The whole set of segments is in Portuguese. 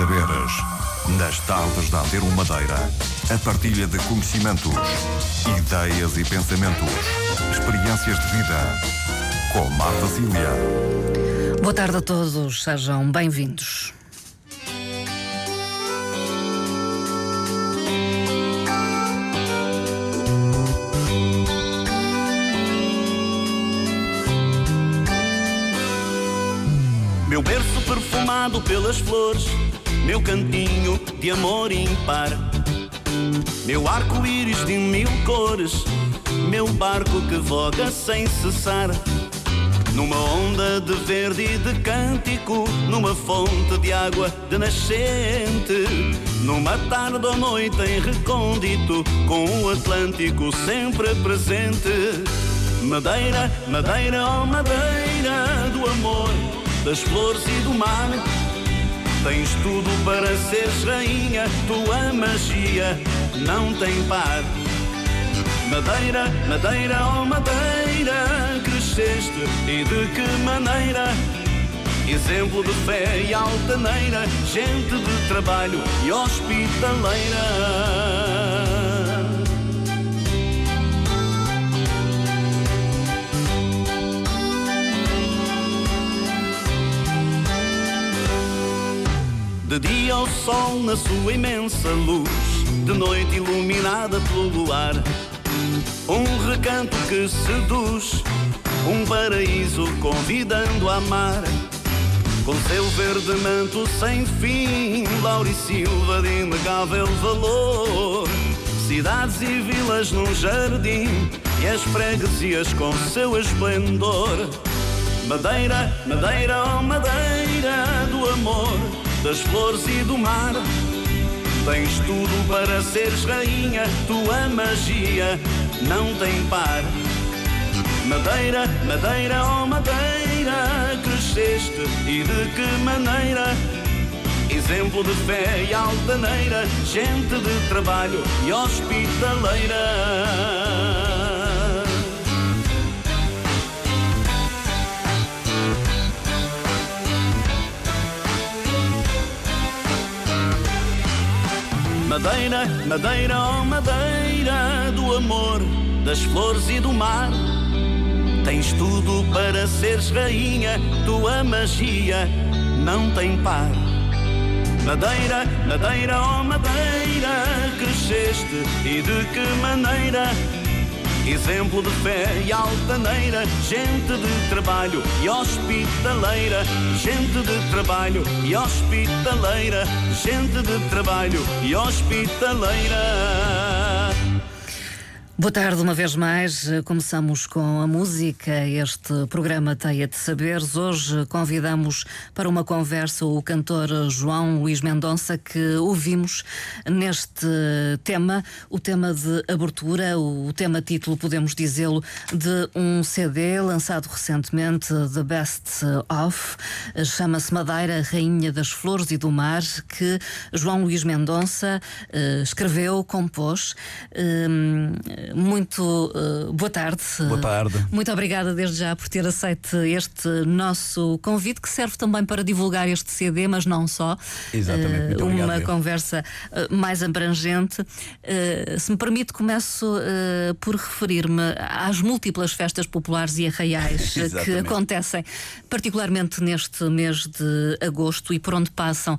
saberes. Nas tardes da Antero Madeira, a partilha de conhecimentos, ideias e pensamentos, experiências de vida. Com Marta Cília. Boa tarde a todos, sejam bem-vindos. Meu berço perfumado pelas flores, meu cantinho de amor impar. Meu arco-íris de mil cores, meu barco que voga sem cessar. Numa onda de verde e de cântico, numa fonte de água de nascente. Numa tarde ou noite em recôndito, com o Atlântico sempre presente. Madeira, madeira, oh madeira do amor, das flores e do mar. Tens tudo para seres rainha, tua magia não tem par. Madeira, madeira, oh madeira, cresceste e de que maneira? Exemplo de fé e altaneira, gente de trabalho e hospitaleira. De dia o sol na sua imensa luz, de noite iluminada pelo luar. Um recanto que seduz, um paraíso convidando a amar. Com seu verde manto sem fim, Laurisilva de inegável valor. Cidades e vilas num jardim, e as freguesias com seu esplendor. Madeira, madeira, oh madeira do amor, das flores e do mar. Tens tudo para seres rainha, tua magia não tem par. Madeira, madeira, oh madeira, cresceste e de que maneira? Exemplo de fé e altaneira, gente de trabalho e hospitaleira. Madeira, madeira, oh madeira do amor, das flores e do mar. Tens tudo para seres rainha, tua magia não tem par. Madeira, madeira, oh madeira, cresceste e de que maneira? Exemplo de fé e altaneira, gente de trabalho e hospitaleira, gente de trabalho e hospitaleira, gente de trabalho e hospitaleira. Boa tarde, uma vez mais. Começamos com a música. Este programa Teia de Saberes. Hoje convidamos para uma conversa o cantor João Luís Mendonça, que ouvimos neste tema, o tema de abertura, o tema título, podemos dizê-lo, de um CD lançado recentemente, The Best Of. Chama-se Madeira, Rainha das Flores e do Mar, que João Luís Mendonça escreveu, compôs muito uh, boa tarde. Boa tarde. Muito obrigada desde já por ter aceito este nosso convite, que serve também para divulgar este CD, mas não só. Exatamente. Muito obrigado, uma eu. conversa uh, mais abrangente. se me permite, começo por referir-me às múltiplas festas populares e arraiais que acontecem, particularmente neste mês de agosto e por onde passam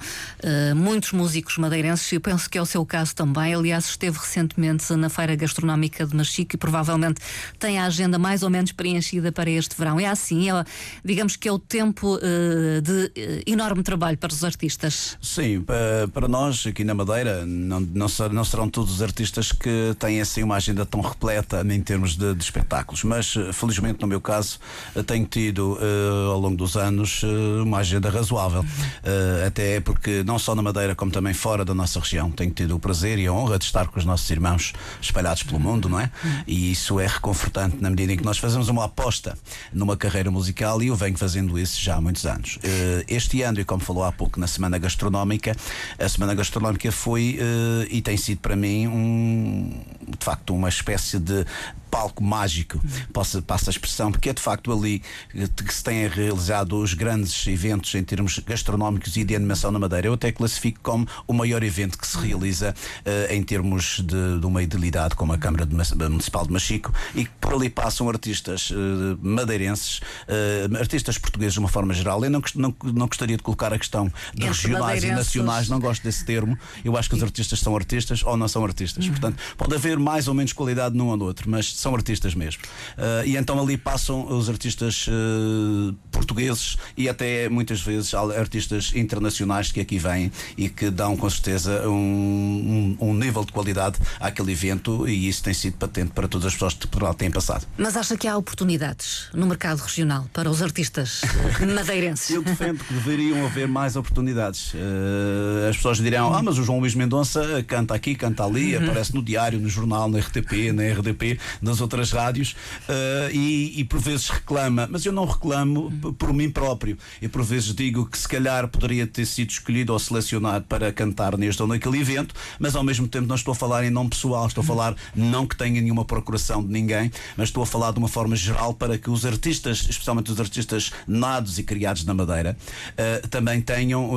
muitos músicos madeirenses. Eu penso que é o seu caso também. Aliás, esteve recentemente na Feira Gastronómica de Machique e provavelmente tem a agenda mais ou menos preenchida para este verão. É assim, é, digamos que é o tempo uh, de uh, enorme trabalho para os artistas. Sim, pa- para nós aqui na Madeira não, não, não serão todos os artistas que têm assim uma agenda tão repleta em termos de, de espetáculos, mas eh, felizmente no meu caso eh, tenho tido eh, ao longo dos anos eh, uma agenda razoável, Eh, até porque não só na Madeira como também fora da nossa região tenho tido o prazer e a honra de estar com os nossos irmãos espalhados pelo mundo mundo, não é? E isso é reconfortante na medida em que nós fazemos uma aposta numa carreira musical e eu venho fazendo isso já há muitos anos. Uh, este ano, e como falou há pouco na Semana Gastronómica, a Semana Gastronómica foi uh, e tem sido para mim um, de facto uma espécie de palco mágico, possa, passa a expressão, porque é de facto ali que se têm realizado os grandes eventos em termos gastronómicos e de animação na Madeira. Eu até classifico como o maior evento que se realiza uh, em termos de, de, uma idilidade como a Câmara Municipal de Machico e que por ali passam artistas uh, madeirenses, uh, artistas portugueses de uma forma geral. Eu não, não, não gostaria de colocar a questão de Entre regionais e nacionais, não gosto desse termo. Eu acho que os artistas são artistas ou não são artistas. Uhum. Portanto, pode haver mais ou menos qualidade num ou no outro, mas são artistas mesmo. Uh, e então ali passam os artistas uh, portugueses e até muitas vezes artistas internacionais que aqui vêm e que dão com certeza um, um, um nível de qualidade àquele evento e isso tem sido patente para todas as pessoas que por lá têm passado. Mas acha que há oportunidades no mercado regional para os artistas madeirenses? Eu defendo que deveriam haver mais oportunidades. Uh, as pessoas dirão, ah, mas o João Luís Mendonça canta aqui, canta ali, uhum. aparece no diário, no jornal, na RTP, na RDP, nas outras rádios uh, e, e, por vezes reclama, mas eu não reclamo por mim próprio. E por vezes digo que se calhar poderia ter sido escolhido ou selecionado para cantar neste ou naquele evento, mas ao mesmo tempo não estou a falar em nome pessoal, estou a falar não que tenha nenhuma procuração de ninguém, mas estou a falar de uma forma geral para que os artistas, especialmente os artistas nados e criados na Madeira, uh, também tenham,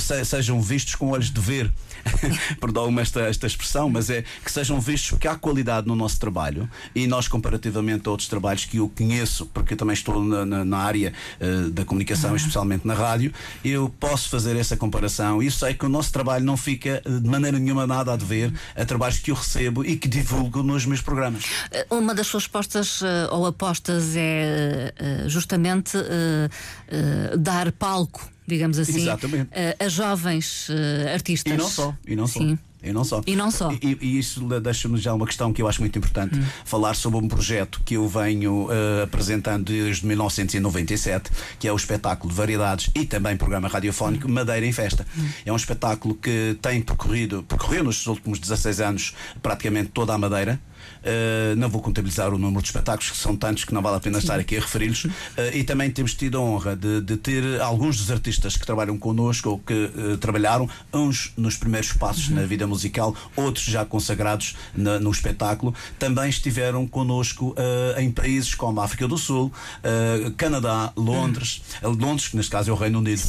se, sejam vistos com olhos de ver. Perdão-me esta, esta expressão, mas é que sejam vistos porque há qualidade no nosso trabalho e nós, comparativamente a outros trabalhos que eu conheço, porque eu também estou na, na, na área uh, da comunicação, uhum. especialmente na rádio, eu posso fazer essa comparação e sei que o nosso trabalho não fica de maneira nenhuma nada a dever a trabalhos que eu recebo e que divulgo nos meus programas. Eh, uma das suas postas uh, ou apostas é uh, justamente dar palco digamos assim, Exatamente. a, a jovens artistas. E não só, e não Sim. só. E não só. E não só. E, e isso deixa-me já uma questão que eu acho muito importante. Hum. Falar sobre um projeto que eu venho uh, apresentando desde 1997, que é o espetáculo de variedades e também programa radiofónico hum. Madeira em Festa. Hum. É um espetáculo que tem percorrido, percorreu nos últimos 16 anos praticamente toda a Madeira. Uh, não vou contabilizar o número de espetáculos, que são tantos que não vale a pena Sim. estar aqui a referi-los. Uh, e também temos tido a honra de, de, ter alguns dos artistas que trabalham connosco ou que uh, trabalharam, uns nos primeiros passos uhum. na vida musical, outros já consagrados na, no espetáculo, também estiveram connosco em países como a África do Sul, Canadá, Londres, uhum. Londres, que neste caso é o Reino Unido.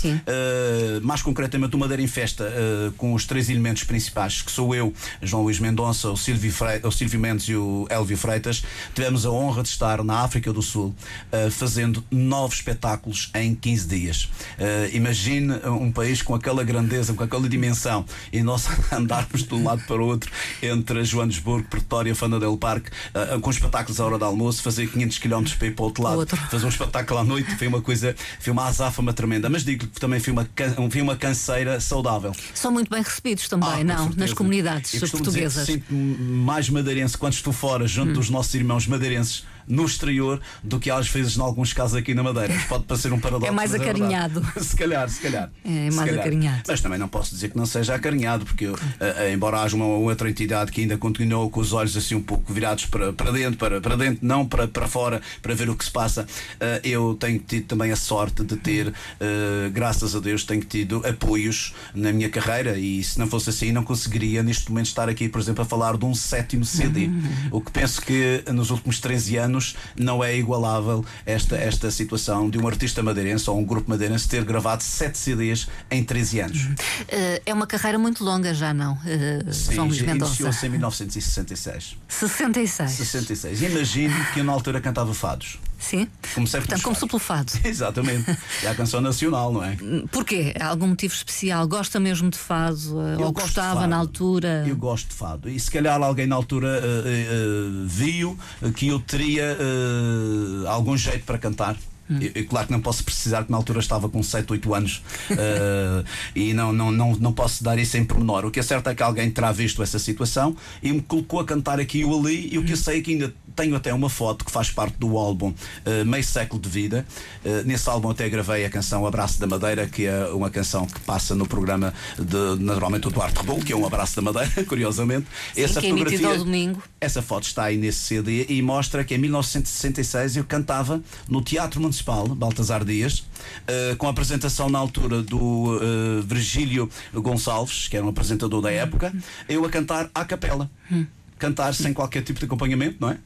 mais concretamente, o Madeira em Festa, com os três elementos principais, que sou eu, João Luís Mendonça, o Silvio, Fre o Silvio Mendes e o Elvio Freitas, tivemos a honra de estar na África do Sul uh, fazendo nove espetáculos em 15 dias. Uh, imagine um país com aquela grandeza, com aquela dimensão e nós andarmos de um lado para o outro entre Joanesburgo, Pretória, Fana del Parque, uh, com espetáculos à hora do almoço, fazer 500 km para ir para o outro lado, outro. fazer um espetáculo à noite, foi uma coisa, foi uma azáfama tremenda. Mas digo que também foi uma, foi uma canseira saudável. São muito bem recebidos também, ah, não? Nas comunidades portuguesas. Sinto mais madeirense quando estou fora, junto hum. dos nossos irmãos madeirenses, no exterior do que às vezes, em alguns casos, aqui na Madeira. Pode parecer um paradoxo. É mais é acarinhado. É se calhar, se calhar. É, mais calhar. acarinhado. Mas também não posso dizer que não seja acarinhado, porque eu, uh, embora haja uma outra entidade que ainda continuou com os olhos assim um pouco virados para, para dentro, para, para dentro, não para, para fora, para ver o que se passa, uh, eu tenho tido também a sorte de ter, uh, graças a Deus, tenho tido apoios na minha carreira e se não fosse assim, não conseguiria neste momento estar aqui, por exemplo, a falar de um sétimo CD. Uhum. O que penso que nos últimos 13 anos não é igualável esta, esta situação de um artista madeirense ou um grupo madeirense ter gravado sete CDs em 13 anos. Uh, é uma carreira muito longa já, não? Uh, Sim, João Luís Mendonça. iniciou-se em 1966. 66. 66. Imagino que eu na altura cantava fados. Sim. Comecei Portanto, começou pelo fado. Exatamente. É a canção nacional, não é? Porquê? Há algum motivo especial? Gosta mesmo de fado? Eu ou gostava na altura? Eu gosto de fado. E se calhar alguém na altura uh, uh, viu que eu teria uh, algum jeito para cantar Eu, eu, claro que não posso precisar que na altura estava com 7, 8 anos uh, e não, não, não, não posso dar isso em pormenor. O que é certo é que alguém terá visto essa situação e me colocou a cantar aqui e ali. E o que eu sei é que ainda tenho até uma foto que faz parte do álbum uh, Meio Século de Vida. Uh, nesse álbum até gravei a canção Abraço da Madeira, que é uma canção que passa no programa de naturalmente o Duarte Rebolo, que é um Abraço da Madeira, curiosamente. Sim, essa é fotografia, domingo. Essa foto está aí nesse CD e mostra que em 1966 eu cantava no Teatro Municipal Municipal, Baltasar Dias, uh, com a apresentação na altura do uh, Virgílio Gonçalves, que era um apresentador da época, eu a cantar à capela. Hum cantar sem qualquer tipo de acompanhamento, não é? Uh,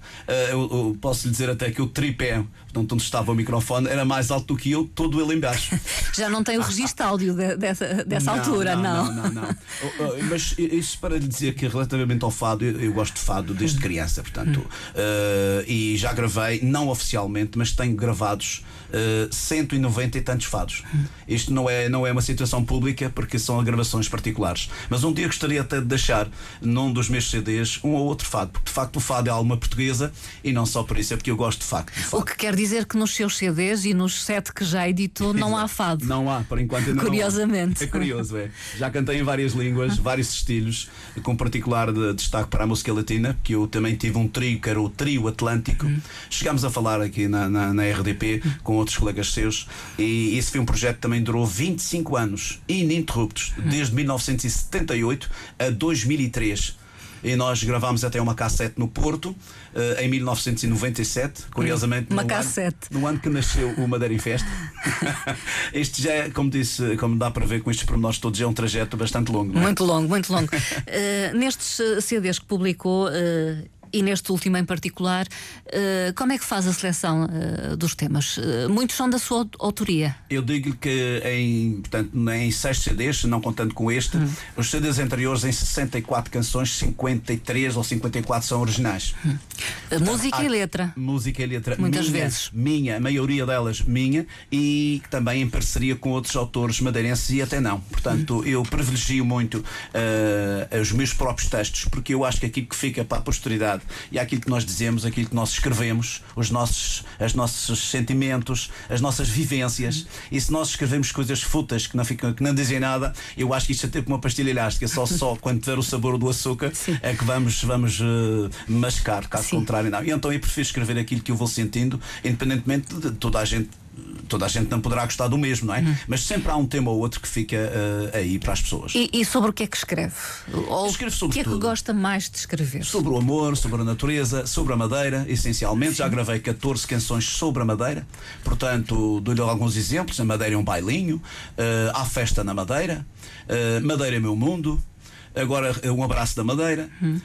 eu, eu, posso lhe dizer até que o tripé, portanto, onde estava o microfone, era mais alto do que eu, todo ele embaixo. Já não tem o registro áudio de, dessa, dessa não, altura, não. Não, não, não. não. Mas isso para lhe dizer que relativamente ao fado, eu, eu gosto de fado desde criança, portanto, uh, e já gravei, não oficialmente, mas tenho gravados uh, 190 e tantos fados. Isto não é, não é uma situação pública porque são gravações particulares. Mas um dia gostaria até de deixar num dos meus CDs um ou outro fado, porque de facto o fado é alma portuguesa e não só por isso, é porque eu gosto de facto. De o que quer dizer que nos seus CDs e nos sete que já editou não há fado. Não há, por enquanto ainda Curiosamente. É curioso, é. Já cantei em várias línguas, vários estilos, com particular de destaque para a música latina, que eu também tive um trio, que era o Trio Atlântico. Hum. Chegámos a falar aqui na, na, na RDP com outros colegas seus e esse foi um projeto que também durou 25 anos, ininterruptos, hum. desde 1978 a 2003 e nós gravámos até uma cassete no Porto uh, em 1997, curiosamente. Uma no cassete. Ano, no ano que nasceu o Madeira em Festa. este já é, como disse, como dá para ver com estes pormenores todos, é um trajeto bastante longo. É? Muito longo, muito longo. uh, nestes eh, CDs que publicou, uh, e neste último em particular, uh, como é que faz a seleção uh, dos temas? Uh, muitos são da sua autoria. Eu digo que em, portanto, em seis CDs, não contando com este, hum. os CDs anteriores, em 64 canções, 53 ou 54 são originais. Hum. Portanto, música e letra. Música e letra. Muitas minha, vezes. Minha, a maioria delas minha, e também em parceria com outros autores madeirenses e até não. Portanto, hum. eu privilegio muito os meus próprios textos, porque eu acho que aquilo que fica para a posteridade verdade. E aquilo que nós dizemos, aquilo que nós escrevemos, os nossos, os nossos sentimentos, as nossas vivências. E se nós escrevemos coisas futas que não, ficam, que não dizem nada, eu acho que isto é tipo uma pastilha elástica, só, só quando tiver o sabor do açúcar Sim. é que vamos, vamos uh, mascar, caso Sim. contrário, não. E então eu prefiro escrever aquilo que eu vou sentindo, independentemente de toda a gente toda a gente não poderá gostar do mesmo, não é? Uhum. Mas sempre há um tema ou outro que fica uh, aí para as pessoas. E, e, sobre o que é que escreve? Ou Escreve sobre o que é tudo. que gosta mais de escrever? Sobre o amor, sobre a natureza, sobre a madeira, essencialmente. Sim. Já gravei 14 canções sobre a madeira, portanto, dou-lhe alguns exemplos. A madeira é um bailinho, uh, há festa na madeira, uh, madeira é meu mundo. Agora, um abraço da Madeira. Hum.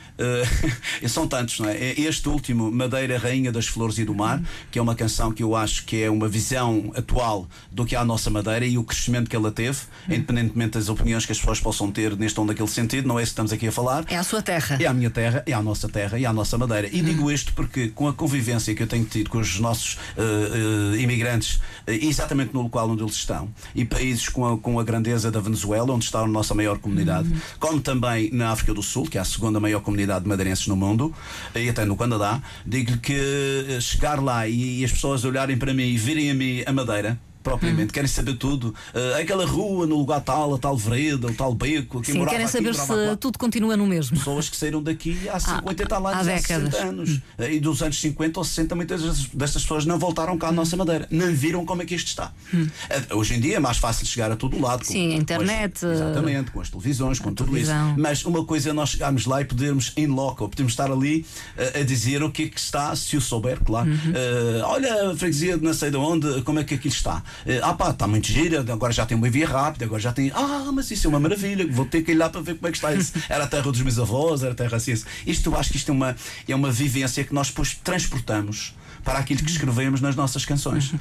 Uh, são tantos, não é? Este último, Madeira, Rainha das Flores e do Mar, hum. que é uma canção que eu acho que é uma visão atual do que é a nossa Madeira e o crescimento que ela teve, hum. independentemente das opiniões que as pessoas possam ter neste ou naquele sentido, não é isso que estamos aqui a falar. É a sua terra. É a minha terra, é a nossa terra, é a nossa Madeira. E digo isto porque, com a convivência que eu tenho tido com os nossos uh, uh, imigrantes, exatamente no local onde eles estão, e países com a, com a grandeza da Venezuela, onde está a nossa maior comunidade, como também também na África do Sul, que é a segunda maior comunidade de madeirenses no mundo, e até no Canadá, digo-lhe que eh, chegar lá e, as pessoas olharem para mim e virem a mim a Madeira, propriamente, hum. querem saber tudo. Uh, aquela rua no lugar tal, a tal vereda, o tal beco, aqui Sim, querem saber se tudo continua no mesmo. Pessoas que saíram daqui há 50 ah, anos, há, décadas. 60 anos. Hum. Uh, e dos anos 50 ou 60, muitas destas pessoas não voltaram cá à nossa madeira. Não viram como é que isto está. Hum. Uh, hoje em dia é mais fácil chegar a todo lado. Sim, com, a internet. Com as, exatamente, com as televisões, com tudo televisão. isso. Mas uma coisa é nós chegarmos lá e podermos em loco, podemos estar ali a dizer o que é que está, se o souber, claro. Uhum. olha, a freguesia não sei de onde, como é que aquilo está. Ah pá, está muito gira, agora já tem uma via rápida, agora já tem. Ah, mas isso é uma maravilha, vou ter que ir lá para ver como é que está isso. Era a terra dos meus avós, era a terra assim. Isto eu acho que isto é uma, é uma vivência que nós depois transportamos para aquilo que escrevemos nas nossas canções.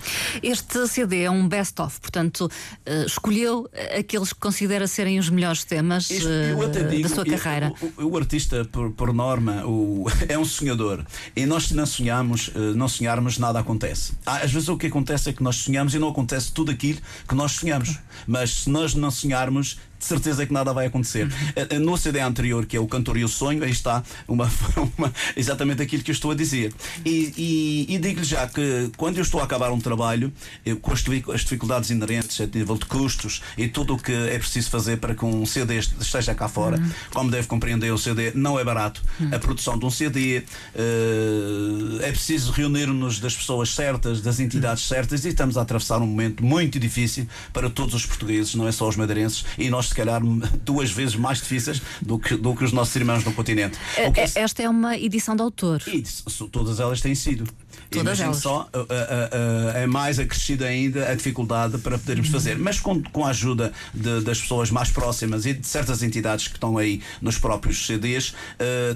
Este CD é um best-of, portanto, uh, escolheu aqueles que considera serem os melhores temas uh, digo, da sua carreira. O, o, o artista, por, por norma, o, é um sonhador. E nós, se não sonhamos, uh, não sonharmos, nada acontece. Às vezes o que acontece é que nós sonhamos e não acontece tudo aquilo que nós sonhamos. Mas se nós não sonharmos, de certeza que nada vai acontecer. Uh, no CD anterior, que é o Cantor e o Sonho, aí está uma, uma exatamente aquilo que eu estou a dizer. E, e, e digo-lhe já que quando eu estou a acabar um trabalho, eu, com as, as dificuldades inerentes a nível de custos e tudo o que é preciso fazer para que um CD esteja cá fora, uhum. como deve compreender, o CD não é barato. Uhum. A produção de um CD uh, é preciso reunir-nos das pessoas certas, das entidades certas, e estamos a atravessar um momento muito difícil para todos os portugueses, não é só os madeirenses, e nós, se calhar, duas vezes mais difíceis do que, do que os nossos irmãos no continente. É, é, esta é uma edição de autor. E todas elas têm sido. Todas elas. só, uh, uh, uh, é mais acrescida ainda a dificuldade para podermos uhum. fazer. Mas com, com a ajuda de, das pessoas mais próximas e de certas entidades que estão aí nos próprios CDs,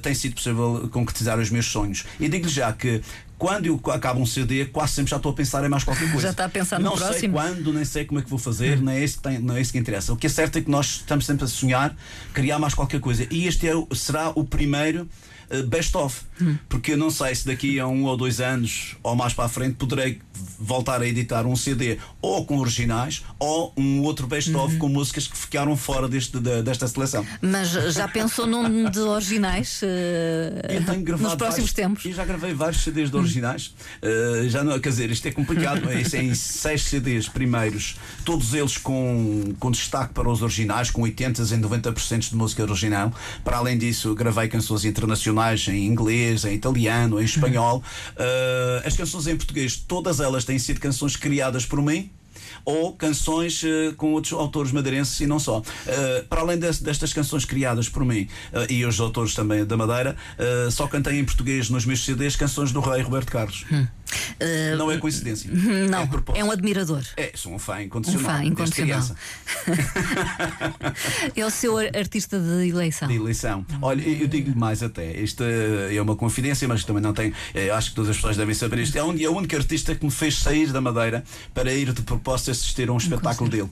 tem sido possível concretizar os meus sonhos. E digo-lhe já que quando eu acabo um CD, quase sempre já estou a pensar em mais qualquer coisa. Já está a pensar no não próximo? Não sei quando, nem sei como é que vou fazer, não, é isso que tem, não é isso que interessa. O que é certo é que nós estamos sempre a sonhar, criar mais qualquer coisa. E este é, será o primeiro eh, best-of. Hum. Porque eu não sei se daqui a um ou dois anos ou mais para a frente poderei voltar a editar um CD ou com originais ou um outro best-of uhum. com músicas que ficaram fora deste, de, desta seleção. Mas já pensou num de originais uh, eu tenho gravado nos próximos vários, tempos? Eu já gravei vários CDs de originais. Uh, já não, quer dizer, isto é complicado. é, é em seis CDs primeiros, todos eles com, com destaque para os originais, com 80 e 90% de música original. Para além disso, gravei canções internacionais em inglês, em italiano, em espanhol. Uh, as canções em português, todas elas têm sido canções criadas por mim ou canções uh, com outros autores madeirenses e não só. Uh, para além de, destas canções criadas por mim uh, e os autores também da Madeira, só cantei em português nos meus CDs canções do rei Roberto Carlos. Hum. Uh, não é coincidência. Não, é, é, um admirador. É, sou um fã incondicional. Um fã incondicional. é o seu artista de eleição. De eleição. Olha, eu digo-lhe mais até. Isto é uma confidência, mas também não tenho. Eh, acho que todas as pessoas devem saber isto. É o é único artista que me fez sair da Madeira para ir de propósito assistir a um espetáculo dele.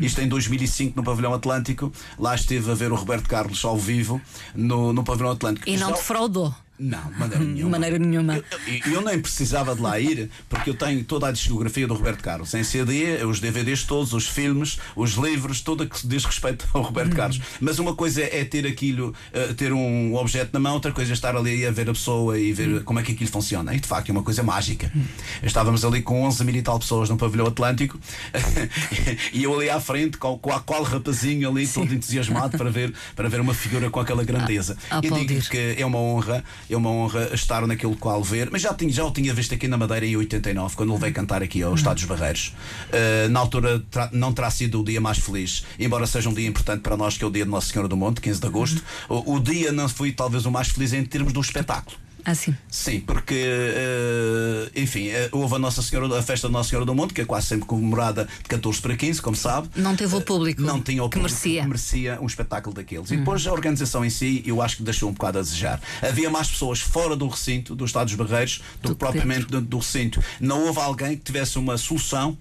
Isto em 2005 no Pavilhão Atlântico. Lá esteve a ver o Roberto Carlos ao vivo no, no Pavilhão Atlântico. E não defraudou. Não, de maneira nenhuma. De maneira nenhuma. Eu, eu, nem precisava de lá ir, porque eu tenho toda a discografia do Roberto Carlos. Em CD, os DVDs todos, os filmes, os livros, tudo o que diz respeito ao Roberto hum. Carlos. Mas uma coisa é ter aquilo, uh, ter um objeto na mão, outra coisa é estar ali a ver a pessoa e ver hum. como é que aquilo funciona. E de facto é uma coisa mágica. Hum. Estávamos ali com 11 mil e tal pessoas no pavilhão Atlântico e eu ali à frente, com, com a qual rapazinho ali, Sim. todo entusiasmado para ver, para ver uma figura com aquela grandeza. A, a e digo que é uma honra é uma honra estar naquele qual ver, mas já, tinha, já o tinha visto aqui na Madeira em 89, quando ele veio cantar aqui ao Estado dos Barreiros. Uh, na altura não terá sido o dia mais feliz, embora seja um dia importante para nós, que é o dia de Nossa Senhora do Monte, 15 de agosto. O, o dia não foi talvez o mais feliz em termos do espetáculo. Ah, sim. Sim, porque, uh, enfim, uh, houve a Nossa Senhora, a festa da Nossa Senhora do Monte, que é quase sempre comemorada de 14 para 15, como sabe. Não teve o público. Uh, não tinha o que público merecia. que merecia um espetáculo daqueles. E depois a organização em si, eu acho que deixou um bocado a desejar. Havia mais pessoas fora do recinto, do Estado dos Barreiros, do, do que propriamente dentro do recinto. Não houve alguém que tivesse uma solução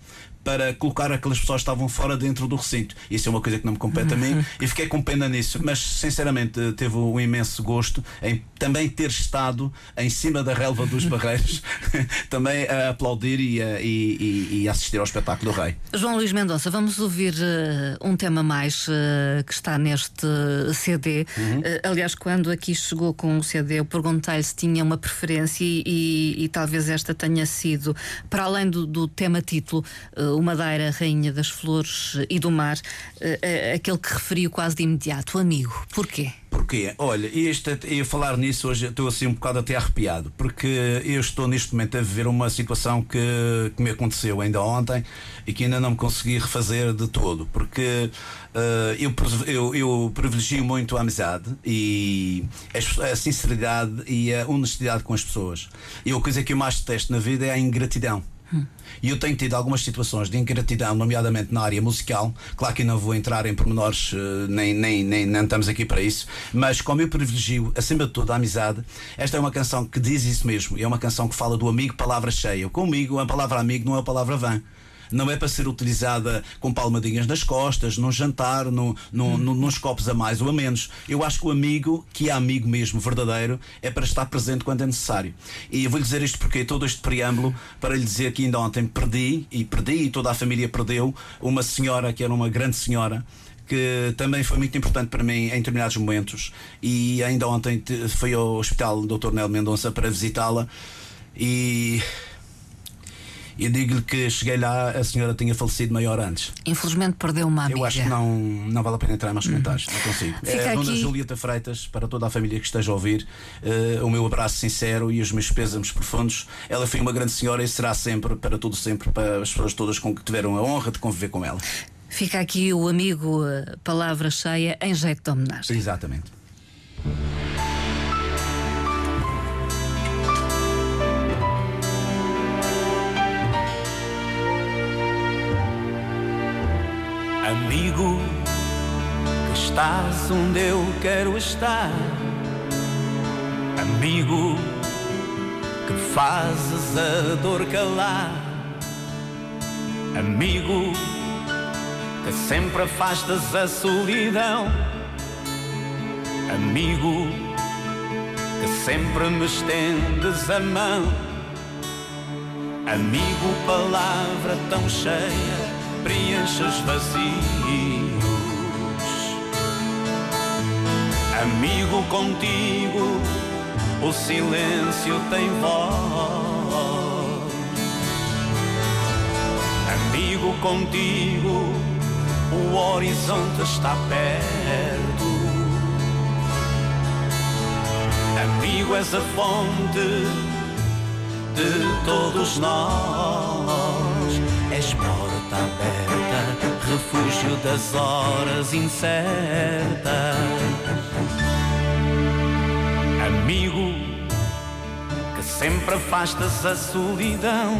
para colocar aquelas pessoas que estavam fora dentro do recinto. Isso é uma coisa que não me compete a mim e fiquei com pena nisso. Mas, sinceramente, teve um imenso gosto em também ter estado em cima da relva dos barreiros, também a aplaudir e a, e, e, assistir ao espetáculo do Rei. João Luís Mendonça, vamos ouvir uh, um tema mais uh, que está neste CD. Uhum. Uh, aliás, quando aqui chegou com o CD, eu perguntei-lhe se tinha uma preferência e, e, talvez esta tenha sido, para além do, do tema título, o Madeira, Rainha das Flores e do Mar, aquele que referiu quase de imediato, o amigo. Porquê? Porquê? Olha, este, eu falar nisso hoje estou assim um bocado até arrepiado, porque eu estou neste momento a viver uma situação que, que me aconteceu ainda ontem e que ainda não me consegui refazer de todo, porque uh, eu, eu, eu privilegio muito a amizade e a sinceridade e a honestidade com as pessoas. E a coisa que eu mais detesto na vida é a ingratidão. E eu tenho tido algumas situações de ingratidão, nomeadamente na área musical. Claro que não vou entrar em pormenores, eh, nem, nem, nem, nem estamos aqui para isso, mas como eu privilegio, acima de tudo, a amizade, esta é uma canção que diz isso mesmo. É uma canção que fala do amigo, palavra cheia. Comigo, a palavra amigo não é a palavra vã não é para ser utilizada com palmadinhas nas costas, num jantar, no, no, hum. no, nos copos a mais ou a menos. Eu acho que o amigo, que é amigo mesmo, verdadeiro, é para estar presente quando é necessário. E eu vou lhe dizer isto porque todo este preâmbulo para lhe dizer que ainda ontem perdi, e perdi, e toda a família perdeu, uma senhora que era uma grande senhora que também foi muito importante para mim em determinados momentos. E ainda ontem fui ao Hospital Dr. Nel Mendonça para visitá-la e e digo-lhe que cheguei lá, a senhora tinha falecido maior antes. Infelizmente perdeu uma amiga. Eu acho que não, não vale a pena entrar mais comentários, não consigo. Fica é, Dona aqui- Julieta Freitas, para toda a família que esteja a ouvir, eh, o meu abraço sincero e os meus pésamos profundos. Ela foi uma grande senhora e será sempre, para tudo sempre, para as pessoas todas com que tiveram a honra de conviver com ela. Fica aqui o amigo, eh, palavra cheia, em jeito de homenagem. Exatamente. Estás onde eu quero estar. Amigo, que fazes a dor calar. Amigo, que sempre afastas a solidão. Amigo, que sempre me estendes a mão. Amigo, palavra tão cheia, preenche os Amigo, contigo, o silêncio tem voz. Amigo, contigo, o horizonte está perto. Amigo, és a fonte de todos nós. És porta aberta, refúgio das horas incertas. Amigo, que sempre afastas a solidão.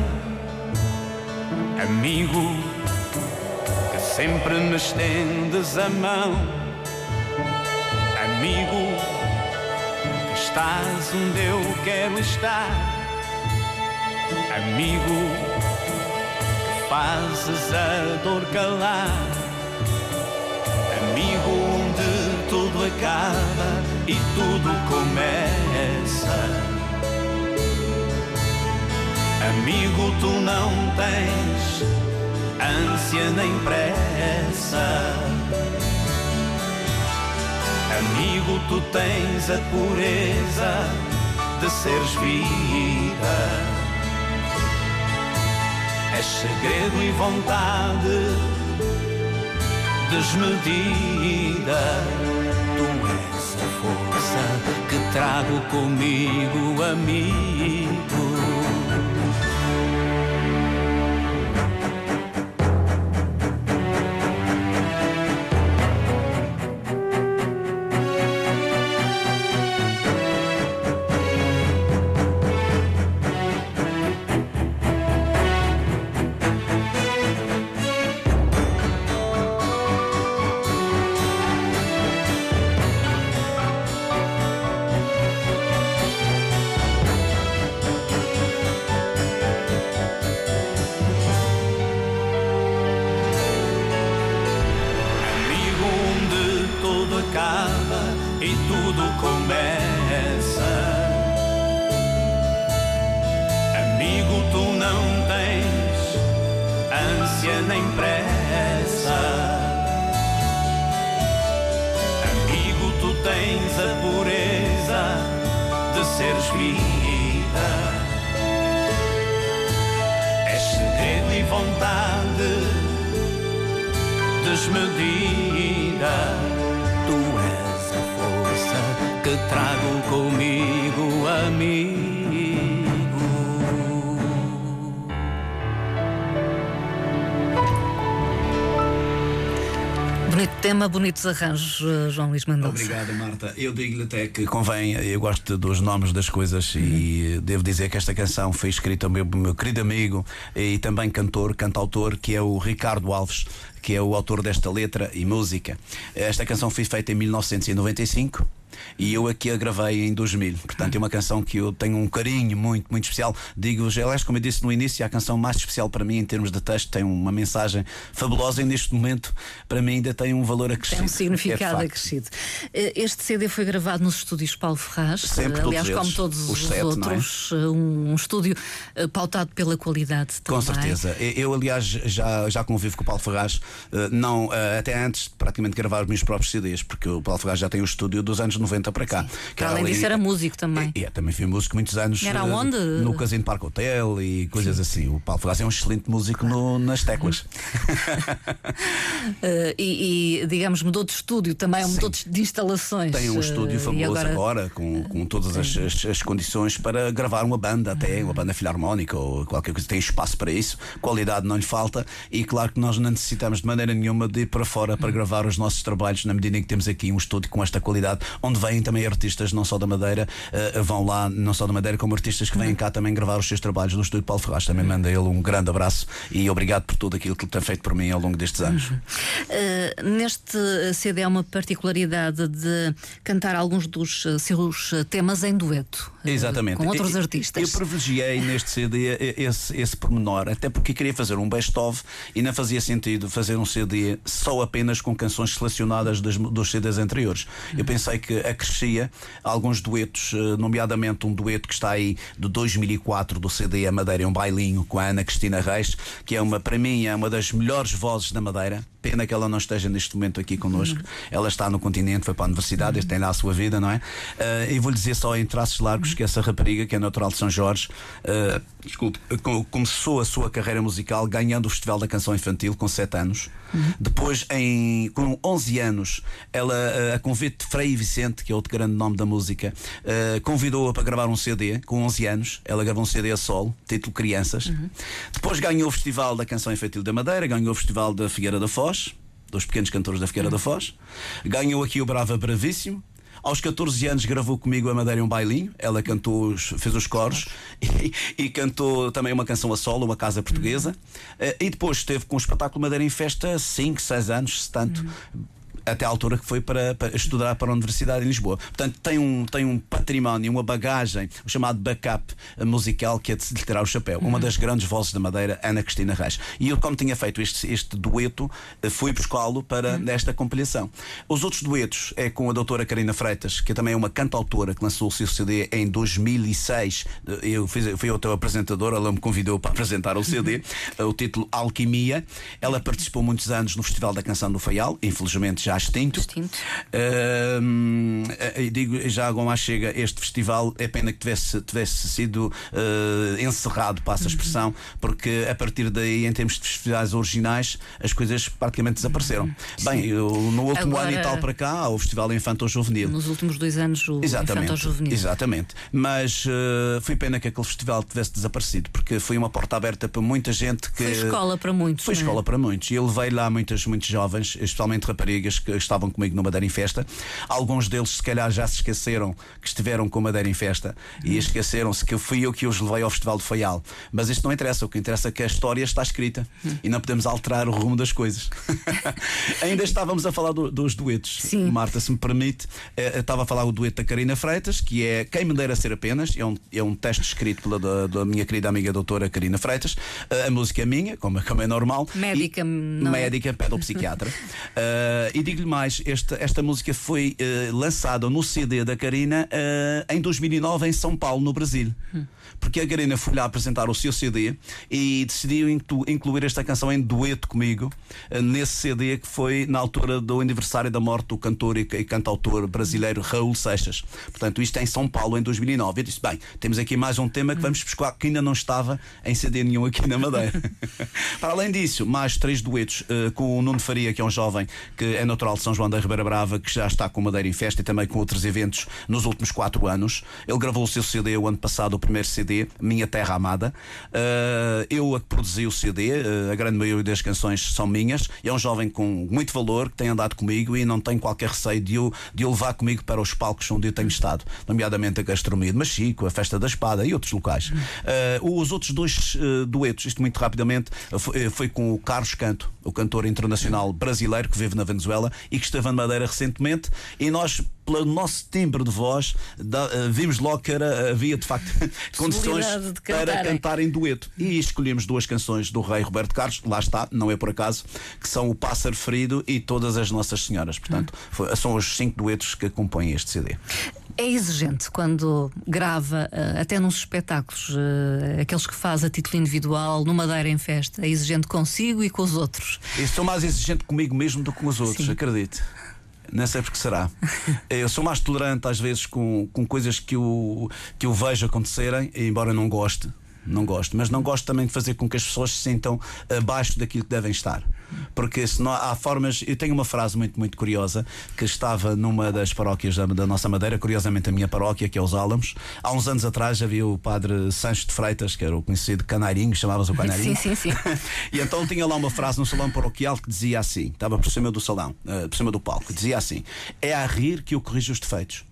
Amigo, que sempre me estendes a mão. Amigo, que estás onde eu quero estar. Amigo, que fazes a dor calar. Acaba e tudo começa. Amigo, tu não tens ânsia nem pressa. Amigo, tu tens a pureza de seres vida. És segredo e vontade desmedida. Tu és a força que trago comigo, amigo. Bonito tema, bonitos arranjos, eh, João Luís Mendonça. Obrigado, Marta. Eu digo-lhe até que convém, eu gosto dos nomes das coisas e devo dizer que esta canção foi escrita ao meu, meu querido amigo e também cantor, cantautor, que é o Ricardo Alves, que é o autor desta letra e música. Esta canção foi feita em 1995. E eu aqui a gravei em 2000. Portanto, é uma canção que eu tenho um carinho muito, muito especial. Digo, aliás, como eu disse no início, é a canção mais especial para mim em termos de texto, tem uma mensagem fabulosa e neste momento, para mim, ainda tem um valor acrescido. Tem um significado é acrescido. Eh, este CD foi gravado nos estúdios Paulo Ferraz, Sempre, aliás, como todos os, os sete, é? outros, é? um estúdio pautado pela qualidade também. Com certeza. Eu, aliás, já, já convivo com o Paulo Ferraz, não, até antes de praticamente gravar os meus próprios CDs, porque o Paulo Ferraz já tem o estúdio dos anos 90 para cá. Além ali, disso, era músico também. E, e, também fui músico muitos anos. Era onde? No Casino Parque Hotel e coisas Sim. assim. O Paulo Ferraz é um excelente músico no, nas teclas. uh, e, e, digamos, mudou de estúdio também, mudou de instalações. Tem um estúdio famoso agora... agora, com, com todas as, as, as, condições para gravar uma banda, até uma banda filarmónica ou qualquer coisa. Tem espaço para isso, qualidade não lhe falta e claro que nós não necessitamos de maneira nenhuma de ir para fora para gravar os nossos trabalhos, na medida em que temos aqui um estúdio com esta qualidade, onde vêm também artistas não só da Madeira, uh, vão lá não só da Madeira, como artistas que vêm cá também gravar os seus trabalhos no estúdio Paulo Ferraz. Também manda ele um grande abraço e obrigado por tudo aquilo que ele tem feito por mim ao longo destes anos. Uhum. Uh, neste CD há uma particularidade de cantar alguns dos eh, seus temas em dueto. Uh, Exatamente. Com outros artistas. Eu privilegiei neste CD esse, esse pormenor, até porque queria fazer um best-of e não fazia sentido fazer um CD só apenas com canções selecionadas das, dos CDs anteriores. Eu uhum. pensei que acrescia alguns duetos, nomeadamente um dueto que está aí de 2004 do CD A Madeira um Bailinho com a Ana Cristina Reis, que é uma, para mim, é uma das melhores vozes da Madeira. Pena que ela não esteja neste momento aqui connosco. Uhum. Ela está no continente, foi para a universidade, uhum. tem lá a sua vida, não é? Uh, e vou-lhe dizer só em traços largos que essa rapariga, que é natural de São Jorge, uh, desculpe, começou a sua carreira musical ganhando o Festival da Canção Infantil com 7 anos. Uhum. Depois, em, com 11 anos, ela, uh, a convite de Frei Vicente, que é outro grande nome da música, convidou-a para gravar um CD com 11 anos. Ela gravou um CD a solo, título Crianças. Uhum. Depois ganhou o Festival da Canção Infantil da Madeira, ganhou o Festival da Figueira da Foz, dos pequenos cantores da Figueira da Foz. Ganhou aqui o Brava Bravíssimo. Aos 14 anos gravou comigo a Madeira um bailinho. Ela cantou, fez os coros e, e, cantou também uma canção a solo, uma casa portuguesa. Uhum. E depois esteve com o espetáculo Madeira em Festa 5, 6 anos, se tanto. Uhum até à altura que foi para, para, estudar para a Universidade de Lisboa. Portanto, tem um, tem um património, uma bagagem, o chamado backup musical, que é de lhe tirar o chapéu. Uhum. Uma das grandes vozes da Madeira, Ana Cristina Reis. E eu, como tinha feito este, este dueto, eh, fui buscá-lo para uhum. esta compilação. Os outros duetos é com a doutora Karina Freitas, que também é uma cantautora que lançou o seu CD em 2006. Eh, eu, fiz, eu fui o teu apresentador, ela me convidou para apresentar o CD, uhum. o título Alquimia. Ela participou muitos anos no Festival da Canção do Faial, infelizmente já extinto. extinto. Uh, digo já mais chega este festival, é pena que tivesse, tivesse sido uh, encerrado, passa a expressão, uhum. porque a partir daí, em termos de festivais originais, as coisas praticamente desapareceram. Uhum. Bem, eu, no último agora, ano e tal para cá, o Festival Infanto Juvenil. Nos últimos dois anos, o Infanto Juvenil. Exatamente. Mas uh, foi pena que aquele festival tivesse desaparecido, porque foi uma porta aberta para muita gente que. Foi escola para muitos. Foi é? escola para muitos. E eu levei lá muitas, muitos jovens, especialmente raparigas, que estavam comigo no Madeira em Festa. Alguns deles, se calhar, já se esqueceram que estiveram com Madeira em Festa e uhum. esqueceram-se que fui eu que os levei ao Festival de Faial. Mas isto não interessa. O que interessa é que a história está escrita uhum. e não podemos alterar o rumo das coisas. Ainda estávamos a falar do, dos duetos. Sim. Marta, se me permite, eh, estava a falar o dueto da Karina Freitas, que é Quem Me Dera Ser Apenas. É um, é um texto escrito pela da, da minha querida amiga doutora Karina Freitas. Eh, a música é minha, como, como é normal. Médica, e, não é? Médica, pedopsiquiatra. uh, e digo-lhe mais, esta, esta música foi uh, lançada no CD da Karina uh, em 2009 em São Paulo, no Brasil. Hum. Porque a Karina foi lá apresentar o seu CD e decidiu incluir esta canção em dueto comigo uh, nesse CD que foi na altura do aniversário da morte do cantor e, e cantautor brasileiro Raul Seixas. Portanto, isto é em São Paulo em 2009. Eu disse: bem, temos aqui mais um tema que vamos buscar que ainda não estava em CD nenhum aqui na Madeira. Para além disso, mais três duetos com o Nuno Faria, que é um jovem que é natural de São João da Ribeira Brava, que já está com Madeira em Festa e também com outros eventos nos últimos quatro anos. Ele gravou o seu CD o ano passado, o primeiro CD, Minha Terra Amada. Uh, eu a que produzi o CD, uh, a grande maioria das canções são minhas. É um jovem com muito valor que tem andado comigo e não tenho qualquer receio de o, de o levar comigo para os palcos onde eu tenho estado, nomeadamente a gastronomia de Machico, a Festa da Espada e outros locais. Uh, os outros dois duetos, isto muito rapidamente, foi, foi com o Carlos Canto, o cantor internacional brasileiro que vive na Venezuela. E que esteve Madeira recentemente. E nós pelo nosso timbre de voz, da, uh, vimos logo que era, havia de facto condições para cantar em dueto. E escolhemos duas canções do Rei Roberto Carlos, lá está, não é por acaso, que são O Pássaro Ferido e Todas as Nossas Senhoras. Portanto, foi, são os cinco duetos que compõem este CD. É exigente quando grava, uh, até nos espetáculos, uh, aqueles que faz a título individual, no Madeira em festa, é exigente consigo e com os outros. Eu sou mais exigente comigo mesmo do que com os outros, Sim. acredite. Não sei porque será. Eu sou mais tolerante às vezes com, com coisas que eu, que eu vejo acontecerem, embora não goste não gosto. Mas não gosto também de fazer com que as pessoas se sintam abaixo daquilo que devem estar. Porque se não, há formas. Eu tenho uma frase muito, muito curiosa que estava numa das paróquias da, da, nossa Madeira, curiosamente a minha paróquia, que é os Álamos. Há uns anos atrás havia o padre Sancho de Freitas, que era o conhecido Canairinho, chamava-se o Canairinho. Sim, sim, sim. e então tinha lá uma frase no salão paroquial que dizia assim: estava por cima do salão, uh, por cima do palco, dizia assim: É a rir que eu corrijo os defeitos.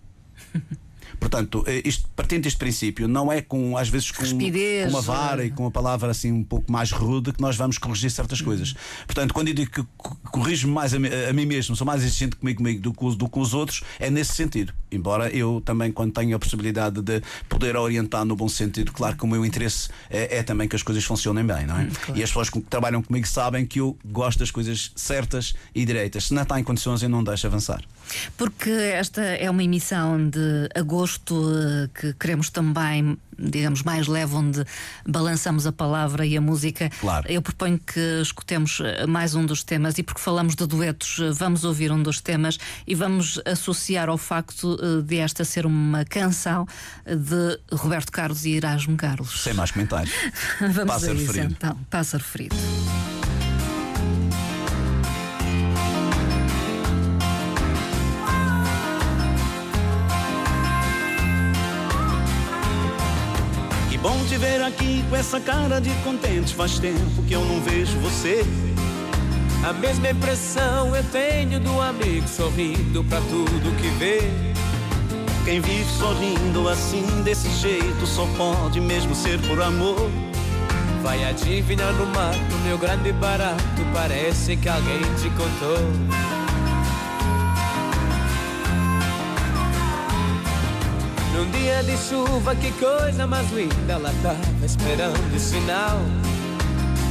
Portanto, eh, isto, partindo deste princípio, não é com, às vezes, com, com uma vara e com uma palavra assim um pouco mais rude que nós vamos corrigir certas uhum. coisas. Portanto, quando eu digo que corrijo mais a, a, mim mesmo, sou mais exigente comigo, comigo do, que, do que os outros, é nesse sentido. Embora eu também, quando tenho a possibilidade de poder orientar no bom sentido, claro que o meu interesse é, é também que as coisas funcionem bem, não é? Hum, claro. E as pessoas que trabalham comigo sabem que eu gosto das coisas certas e direitas. Se não está em condições, eu não deixo avançar. Porque esta é uma emissão de agosto eh, que queremos também digamos, mais leve, onde balançamos a palavra e a música. Claro. Eu proponho que escutemos eh, mais um dos temas e porque falamos de duetos, eh, vamos ouvir um dos temas e vamos associar ao facto de esta ser uma canção de Roberto Carlos e Erasmo Carlos. Sem mais comentários. vamos Pássaro a isso, ferido. então. Pássaro ferido. Aqui com essa cara de contente. Faz tempo que eu não vejo você. A mesma impressão eu tenho do amigo sorrindo pra tudo que vê. Quem vive sorrindo assim, desse jeito, só pode mesmo ser por amor. Vai adivinhar no mato, meu grande barato, parece que alguém te contou. Num dia de chuva, que coisa mais linda, ela tava esperando o sinal.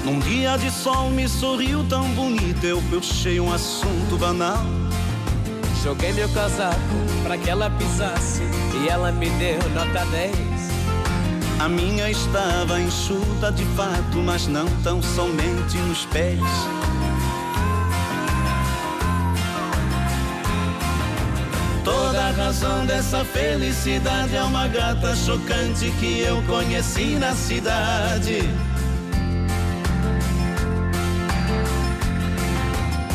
Num dia de sol me sorriu tão bonito, eu puxei um assunto banal. Joguei meu casaco pra que ela pisasse e ela me deu nota 10. A minha estava enxuta de fato, mas não tão somente nos pés. Razão dessa felicidade é uma gata chocante que eu conheci na cidade.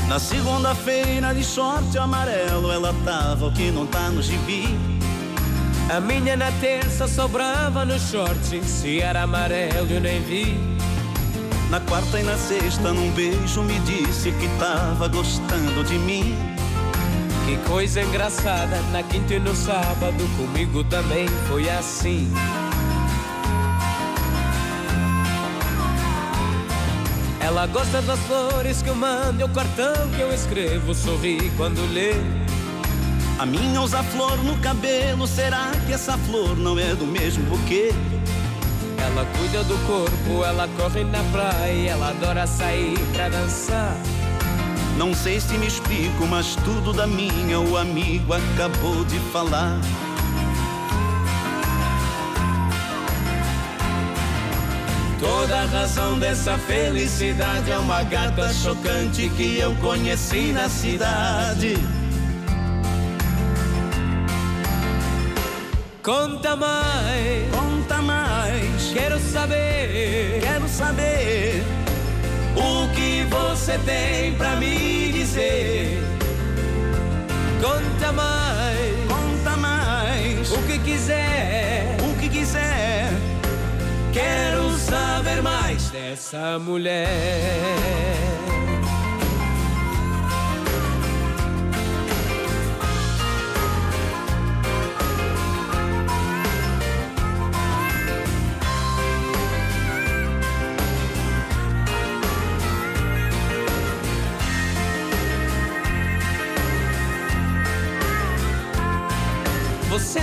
Na segunda-feira de short amarelo ela tava o que não tá no gibi. A minha na terça sobrava no short, se era amarelo eu nem vi. Na quarta e na sexta num beijo me disse que tava gostando de mim. Que coisa engraçada, na quinta e no sábado comigo também foi assim. Ela gosta das flores que eu mando, o cartão que eu escrevo, sorri quando lê. A minha usa flor no cabelo, será que essa flor não é do mesmo buquê? Ela cuida do corpo, ela corre na praia, ela adora sair pra dançar. Não sei se me explico, mas tudo da minha o amigo acabou de falar. Toda a razão dessa felicidade é uma gata chocante que eu conheci na cidade. Conta mais, conta mais. Quero saber, quero saber o você tem pra me dizer? Conta mais, conta mais. O que quiser, o que quiser. Quero saber mais dessa mulher.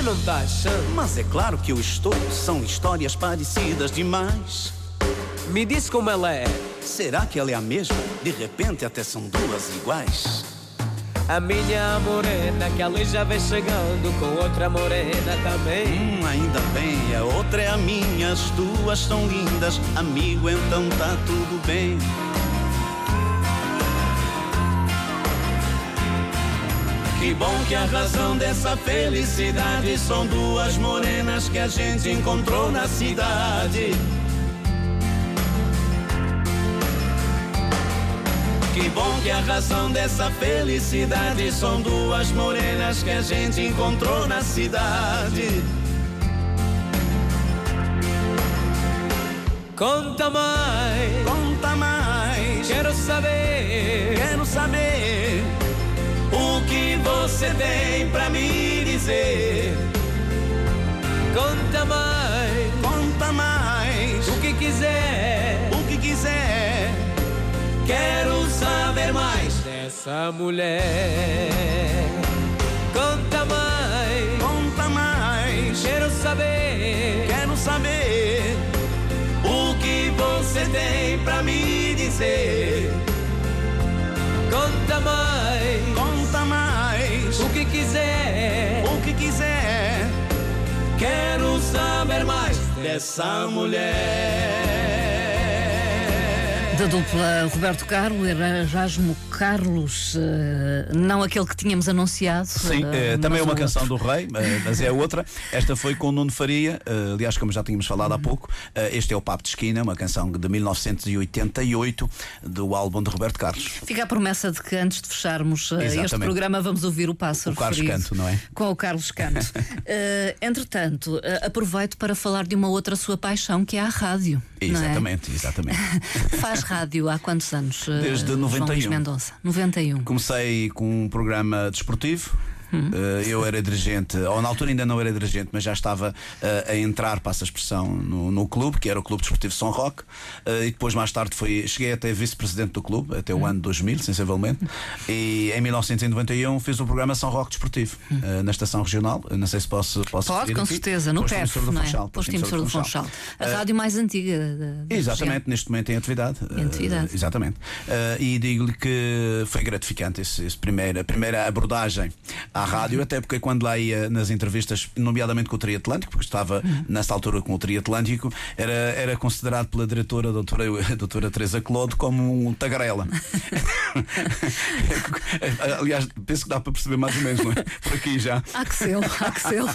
Não tá achando? Mas é claro que eu estou. São histórias parecidas demais. Me diz como ela é. Será que ela é a mesma? De repente até são duas iguais. A minha morena que ali já vem chegando com outra morena também. Hum, ainda bem, a outra é a minha, as duas são lindas. Amigo, então tá tudo bem. Que bom que a razão dessa felicidade são duas morenas que a gente encontrou na cidade. Que bom que a razão dessa felicidade são duas morenas que a gente encontrou na cidade. Conta mais, Conta mais, quero saber. quero saber você tem pra me dizer. Conta mais, Conta mais, o que quiser. o que quiser. Quero saber mais. Dessa mulher. Conta mais, Conta mais, quero saber. quero saber o que você tem pra me dizer. Quero saber mais dessa mulher. Da dupla Roberto Carlos, Erasmo Carlos, eh, não aquele que tínhamos anunciado. Sim, eh, eh, também é uma canção do Rei, mas é outra. Esta foi com o Nuno Faria, aliás, como já tínhamos falado há pouco. Este é o Papo de Esquina, uma canção de 1988 do álbum de Roberto Carlos. Fica a promessa de que antes de fecharmos este Exatamente. programa vamos ouvir o pássaro O Carlos referido Canto, não é? Com o Carlos Canto. Entretanto, aproveito para falar de uma outra sua paixão, que é a rádio. não é? Exatamente, exatamente. Faz rádio há quantos anos? Desde João 91. Luís Mendonça. 91. Comecei com um programa desportivo. Eh, eu era dirigente, ou na altura ainda não era dirigente, mas já estava eh, a entrar, passa a expressão, no, no clube, que era o Clube Desportivo São Roque, eh, e depois, mais tarde, fui, cheguei até vice-presidente do clube, até o ano 2000, sensivelmente, e em 1991 fiz o programa São Roque Desportivo, eh, na estação regional. Não sei se posso. posso Pode, com aqui. certeza, no PEF, do não é? Funchal, Posto emissor do Funchal. A rádio mais antiga da- da Exatamente, neste momento em atividade. Em atividade. Exatamente. E digo-lhe que foi gratificante esse, esse primeira, a primeira abordagem à rádio, até porque quando lá ia nas entrevistas, nomeadamente com o Triatlântico, porque estava nessa altura com o Triatlântico, era, era considerado pela diretora, a doutora, a doutora Teresa Clodo, como um tagarela. Aliás, penso que dá para perceber mais ou menos, não é? Por aqui já. Há que selo, há que selo.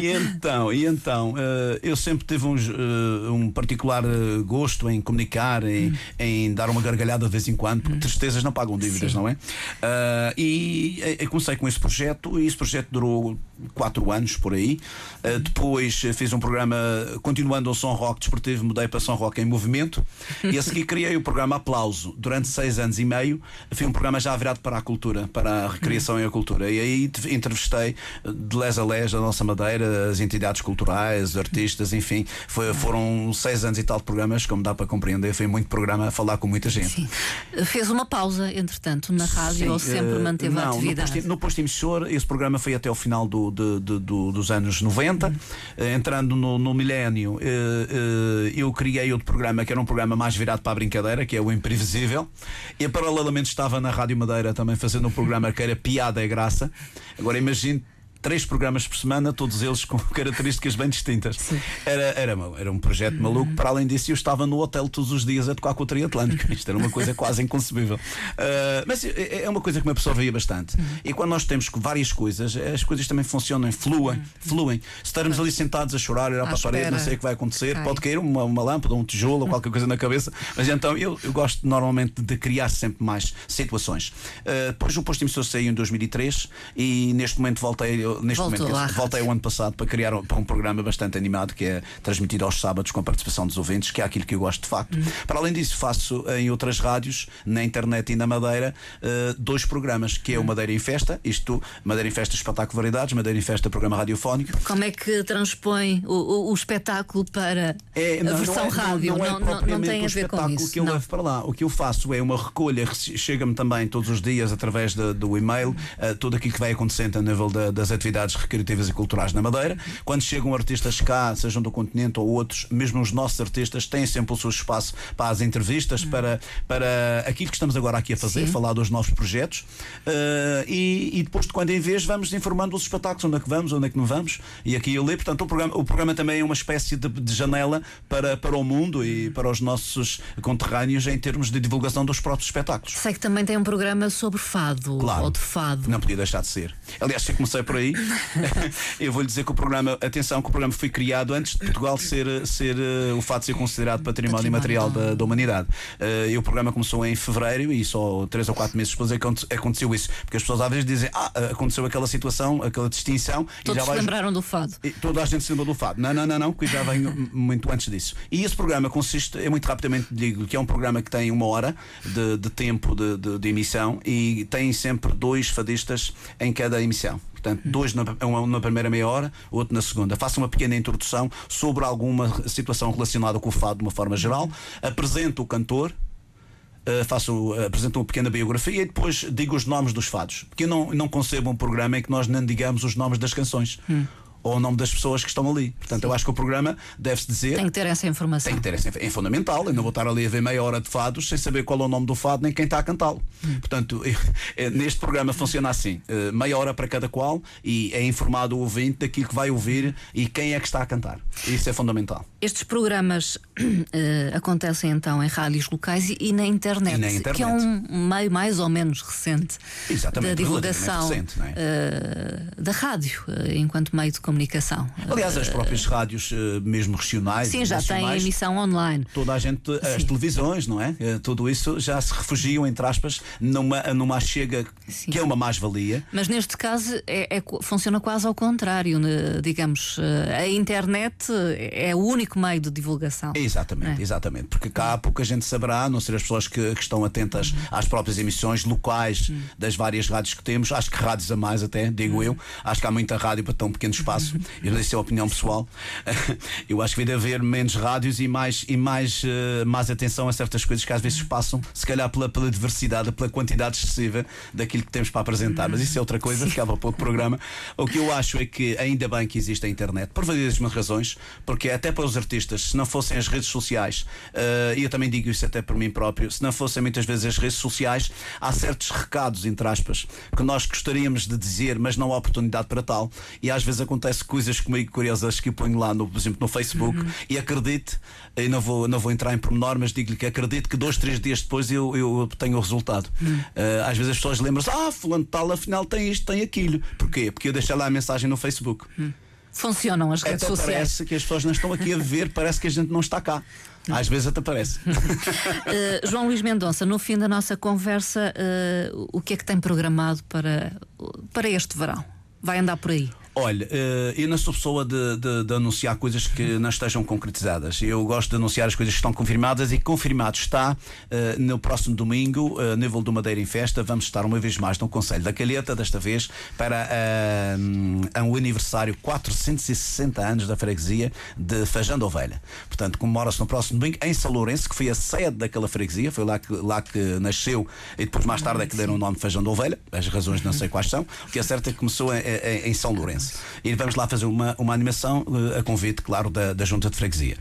E então, e então eh, eu sempre tive um, eh, um particular eh, gosto em comunicar, em, em dar uma gargalhada de vez em quando, porque tristezas não pagam dívidas, Sim. não é? E eu comecei com esse projeto e esse projeto durou quatro anos por aí. Ah, depois eh, fiz um programa continuando ao Som Rock Desportivo, mudei para Som Rock em Movimento e a seguir criei o programa Aplauso. Durante seis anos e meio, foi um programa já virado para a cultura, para a recreação e a cultura. E aí te- entrevistei de les a les a nossa Madeira, as entidades culturais, artistas, enfim. Foi- foram seis anos e tal de programas, como dá para compreender. Foi muito programa a falar com muita gente. Sim. Fez uma pausa, entretanto, na rádio Sim, ou sempre eh, manteve não, a no atividade? posto, no posto esse programa foi até ao final do- de- de- do- dos anos 90. Eh, entrando no, no milénio, eh, eh, eu criei outro programa que era um programa mais virado para a brincadeira, que é o Imprevisível. E paralelamente estava na Rádio Madeira também fazendo um programa que era Piada e Graça. Agora imagine. Três programas por semana, todos eles com características bem distintas. Era, era, era um projeto maluco. Para além disso, eu estava no hotel todos os dias a tocar com o Triatlântico. Isto era uma coisa quase inconcebível. Ah, mas é é uma coisa que me absorvia bastante. E quando nós temos várias coisas, as coisas também funcionam, fluem. fluem. Se estarmos ali sentados a chorar, olhar para a parede, não sei o que vai acontecer, Cai. pode cair uma, uma lâmpada, um tijolo ou qualquer coisa na cabeça. Mas então eu, eu gosto normalmente de criar sempre mais situações. Ah, depois o posto emissor saiu em 2003 e neste momento voltei, eu- neste Voltou momento, dizer, voltei o ano passado para criar um, para um programa bastante animado que é transmitido aos sábados com a participação dos ouvintes, que é aquilo que eu gosto de facto. Para além disso, faço em outras rádios, na internet e na Madeira, eh, dois programas, que é o Madeira em Festa, isto, Madeira em Festa Espetáculo Variedades, Madeira em Festa Programa Radiofónico. Como é que transpõe o, o- o espetáculo para É, a não, versão não é, rádio? Não, não, é não, não tem a ver com espetáculo isso. que eu não. levo para lá. O que eu faço é uma recolha, chega-me também todos os dias através de- do e-mail, eh, tudo aquilo que vai acontecendo a nível da- das atividades recreativas e culturais na Madeira. Quando chegam artistas cá, sejam do continente ou outros, mesmo os nossos artistas, têm sempre o seu espaço para as entrevistas, para, para aquilo que estamos agora aqui a fazer, Sim. falar dos novos projetos. Uh, e, e depois, de quando em vez, vamos informando os espetáculos, onde é que vamos, onde é que não vamos. E aqui eu leio. Portanto, o programa, o programa também é uma espécie de, de janela para, para o mundo e para os nossos conterrâneos em termos de divulgação dos próprios espetáculos. Sei que também tem um programa sobre fado Claro. ou de fado. Não podia deixar de ser. Aliás, se comecei por aí, eu vou lhe dizer que o programa, atenção, que o programa foi criado antes de Portugal ser, ser eh, o fato de ser considerado património, Património material da- da, da humanidade. Eh, e o programa começou em fevereiro e só três ou quatro meses depois é aconteceu isso. Porque as pessoas às vezes dizem, ah, aconteceu aquela situação, aquela distinção, Todos se vai. lembraram do fado. E Toda a gente se lembra do fado. Não, não, não, não, que já vem muito antes disso. E esse programa consiste, eu muito rapidamente digo que é um programa que tem uma hora de, de tempo de, de- de emissão e tem sempre dois fadistas em cada emissão. Portanto, dois na, um na primeira meia hora, outro na segunda. Faço uma pequena introdução sobre alguma situação relacionada com o fado de uma forma geral. Apresento o cantor, Uh, faço, uh, apresento uma pequena biografia e depois digo os nomes dos fados. Porque eu não, não concebo um programa em que nós não digamos os nomes das canções ou o nome das pessoas que estão ali. Portanto, eu acho que o programa deve-se dizer. Tem que ter essa informação. Tem que ter esse, é fundamental. Eu não vou estar ali a ver meia hora de fados sem saber qual é o nome do fado nem quem está a cantá-lo. Portanto, eh, neste programa funciona assim: eh, meia hora para cada qual e é informado o ouvinte daquilo que vai ouvir e quem é que está a cantar. Isso é fundamental. Estes programas eh, acontecem então em rádios locais e, e na internet, E na internet. que é um meio mais ou menos recente Exatamente, da divulgação recente, é? eh, da rádio eh, enquanto meio de comunicação. Aliás, as próprias rádios, eh, mesmo regionais, Sim, já nacionais, emissão online. toda a gente, as televisões, não é? Eh, Tudo isso já se refugiam, entre aspas, numa, numa chega Sim. que é uma mais-valia. Mas neste caso é, é funciona quase ao contrário, né? digamos, eh, a internet é o único meio de divulgação. Exatamente, É. exatamente. Porque cá pouca gente saberá, a não ser as pessoas que, que estão atentas às próprias emissões locais das várias rádios que temos. Acho que rádios a mais até, digo eu. Acho que há muita rádio para tão pequeno espaço. Eu não sei se é a opinião pessoal. Eu acho que devia haver menos rádios e mais, e mais, eh, mais atenção a certas coisas que às vezes passam, se calhar pela, pela diversidade, pela quantidade excessiva daquilo que temos para apresentar. Mas isso é outra coisa, ficava para outro programa. O que eu acho é que ainda bem que existe a internet, por variedíssimas razões, porque até para os artistas, se não fossem as redes sociais, eh, e eu também digo isso até por mim próprio, se não fossem muitas vezes as redes sociais, há certos recados, entre aspas, que nós gostaríamos de dizer, mas não há oportunidade para tal. E às vezes acontece coisas comigo curiosas que eu ponho lá, no, por exemplo, no Facebook, e acredite, eu não vou, não vou entrar em pormenor, mas digo-lhe que acredito que dois, três dias depois eu, eu tenho o resultado. Eh, às vezes as pessoas lembram-se, ah, fulano de tal, afinal tem isto, tem aquilo. Porquê? Porque eu deixei lá a mensagem no Facebook. Funcionam as redes Até sociais. parece que as pessoas não estão aqui a ver, parece que a gente não está cá. Às vezes até parece. Eh, João Luís Mendonça, no fim da nossa conversa, eh, o que é que tem programado para, para este verão? Vai andar por aí? Olha, eh, eu não sou pessoa de, de- de anunciar coisas que não estejam concretizadas. Eu gosto de anunciar as coisas que estão confirmadas e confirmado está eh, no próximo domingo, eh, nível do Madeira em Festa. Vamos estar uma vez mais no Conselho da Calheta, desta vez para eh, um aniversário 460 anos da freguesia de da Ovelha. Portanto, comemora-se no próximo domingo em São Lourenço, que foi a sede daquela freguesia, foi lá que, lá que nasceu e depois mais tarde é que deram o nome de Feijão da Ovelha. As razões não sei quais são. O que é certo é que começou em, em- em São Lourenço. E vamos lá fazer uma, uma animação eh, a convite, claro, da, da Junta de Freguesia.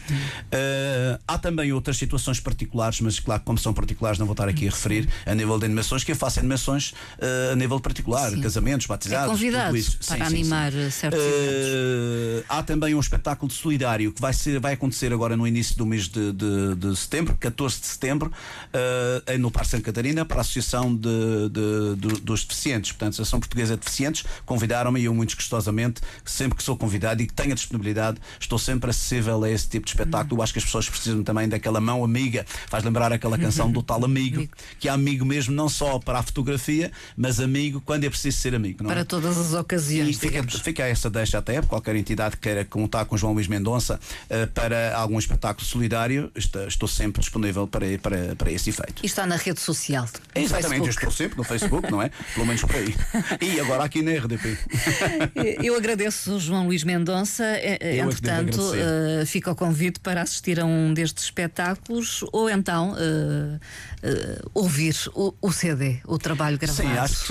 Eh, há também outras situações particulares, mas claro, como são particulares, não vou estar aqui a referir a nível de animações, que eu faço animações eh, a nível particular, Sim. casamentos, batizados. É convidado tudo isso. para animar, eh, certos Eh, há também um espetáculo solidário que vai, ser, vai acontecer agora no início do mês de, de- de setembro, 14 de setembro, eh, no Parque Santa Catarina, para a Associação de, de- do- dos Deficientes. Portanto, a Associação Portuguesa de Deficientes convidaram-me e eu, muito gostosamente, sempre que sou convidado e que tenha disponibilidade, estou sempre acessível a esse tipo de espetáculo. Eu acho que as pessoas precisam também daquela mão amiga. Faz lembrar aquela canção do tal amigo, que é amigo mesmo não só para a fotografia, mas amigo quando é preciso ser amigo. Não é? Para todas as E ocasiões, fica, fica essa deixa até, qualquer entidade que queira contar com João Luís Mendonça eh, para algum espetáculo solidário, está- estou sempre disponível para, para, para esse efeito. E está na rede social. Exatamente, eu estou sempre no Facebook, não é? Pelo menos por aí. E agora aqui na RDP. Eu agradeço João Luís Mendonça. É, é, Eu é Entretanto, uh, fica o convite para assistir a um destes espetáculos ou então uh, uh, ouvir o, o CD, o trabalho gravado. Sim, acho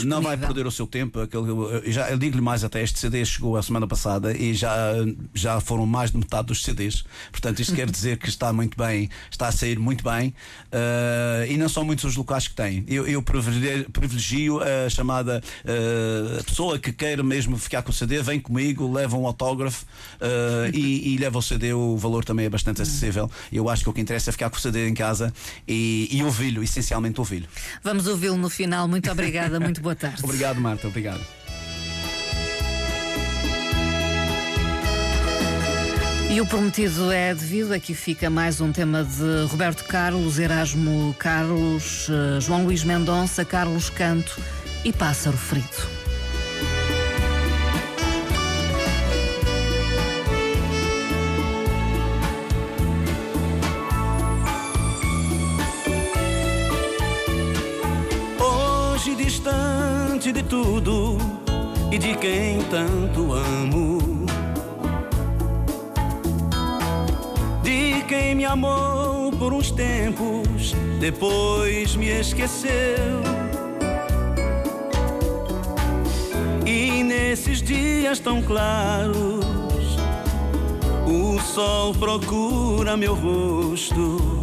que não vai perder o seu tempo. Aquele, já, eu digo-lhe mais até, este CD chegou a semana passada e já, já foram mais de metade dos CDs. Portanto, isto quer dizer que está muito bem, está a sair muito bem. E não são muitos os locais que têm. Eu, eu privilegio, a chamada pessoa que queira mesmo ficar com o CD, vem comigo, leva um autógrafo uh, e, e leva o CD. O valor também é bastante acessível. Eu acho que o que interessa é ficar com o CD em casa e, e ouvi-lo, essencialmente ouvi-lo. Vamos ouvi-lo no final. Muito obrigada, muito boa tarde. Obrigado, Marta. Obrigado. E o prometido é devido. Aqui fica mais um tema de Roberto Carlos, Erasmo Carlos, eh, João Luís Mendonça, Carlos Canto e Pássaro Frito. Distante de tudo e de quem tanto amo. De quem me amou por uns tempos, depois me esqueceu. E nesses dias tão claros, o sol procura meu rosto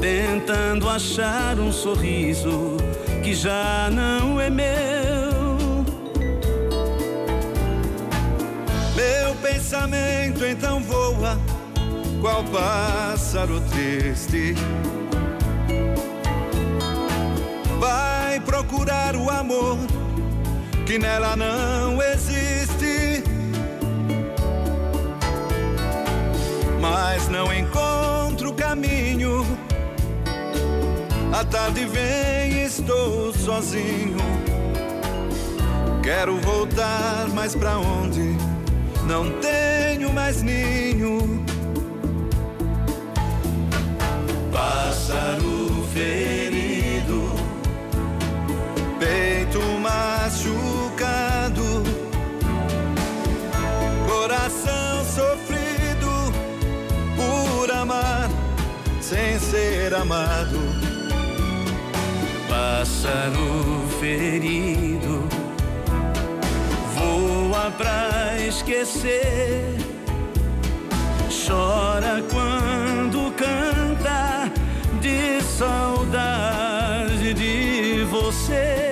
tentando achar um sorriso que já não é meu. Meu pensamento então voa, qual pássaro triste. Vai procurar o amor que nela não existe. Mas não encontro o caminho. A tarde vem, estou sozinho. Quero voltar, mas pra onde? Não tenho mais ninho. Pássaro ferido, peito machucado, coração sofrido por amar sem ser amado. Pássaro ferido voa pra esquecer. Chora quando canta de saudade de você.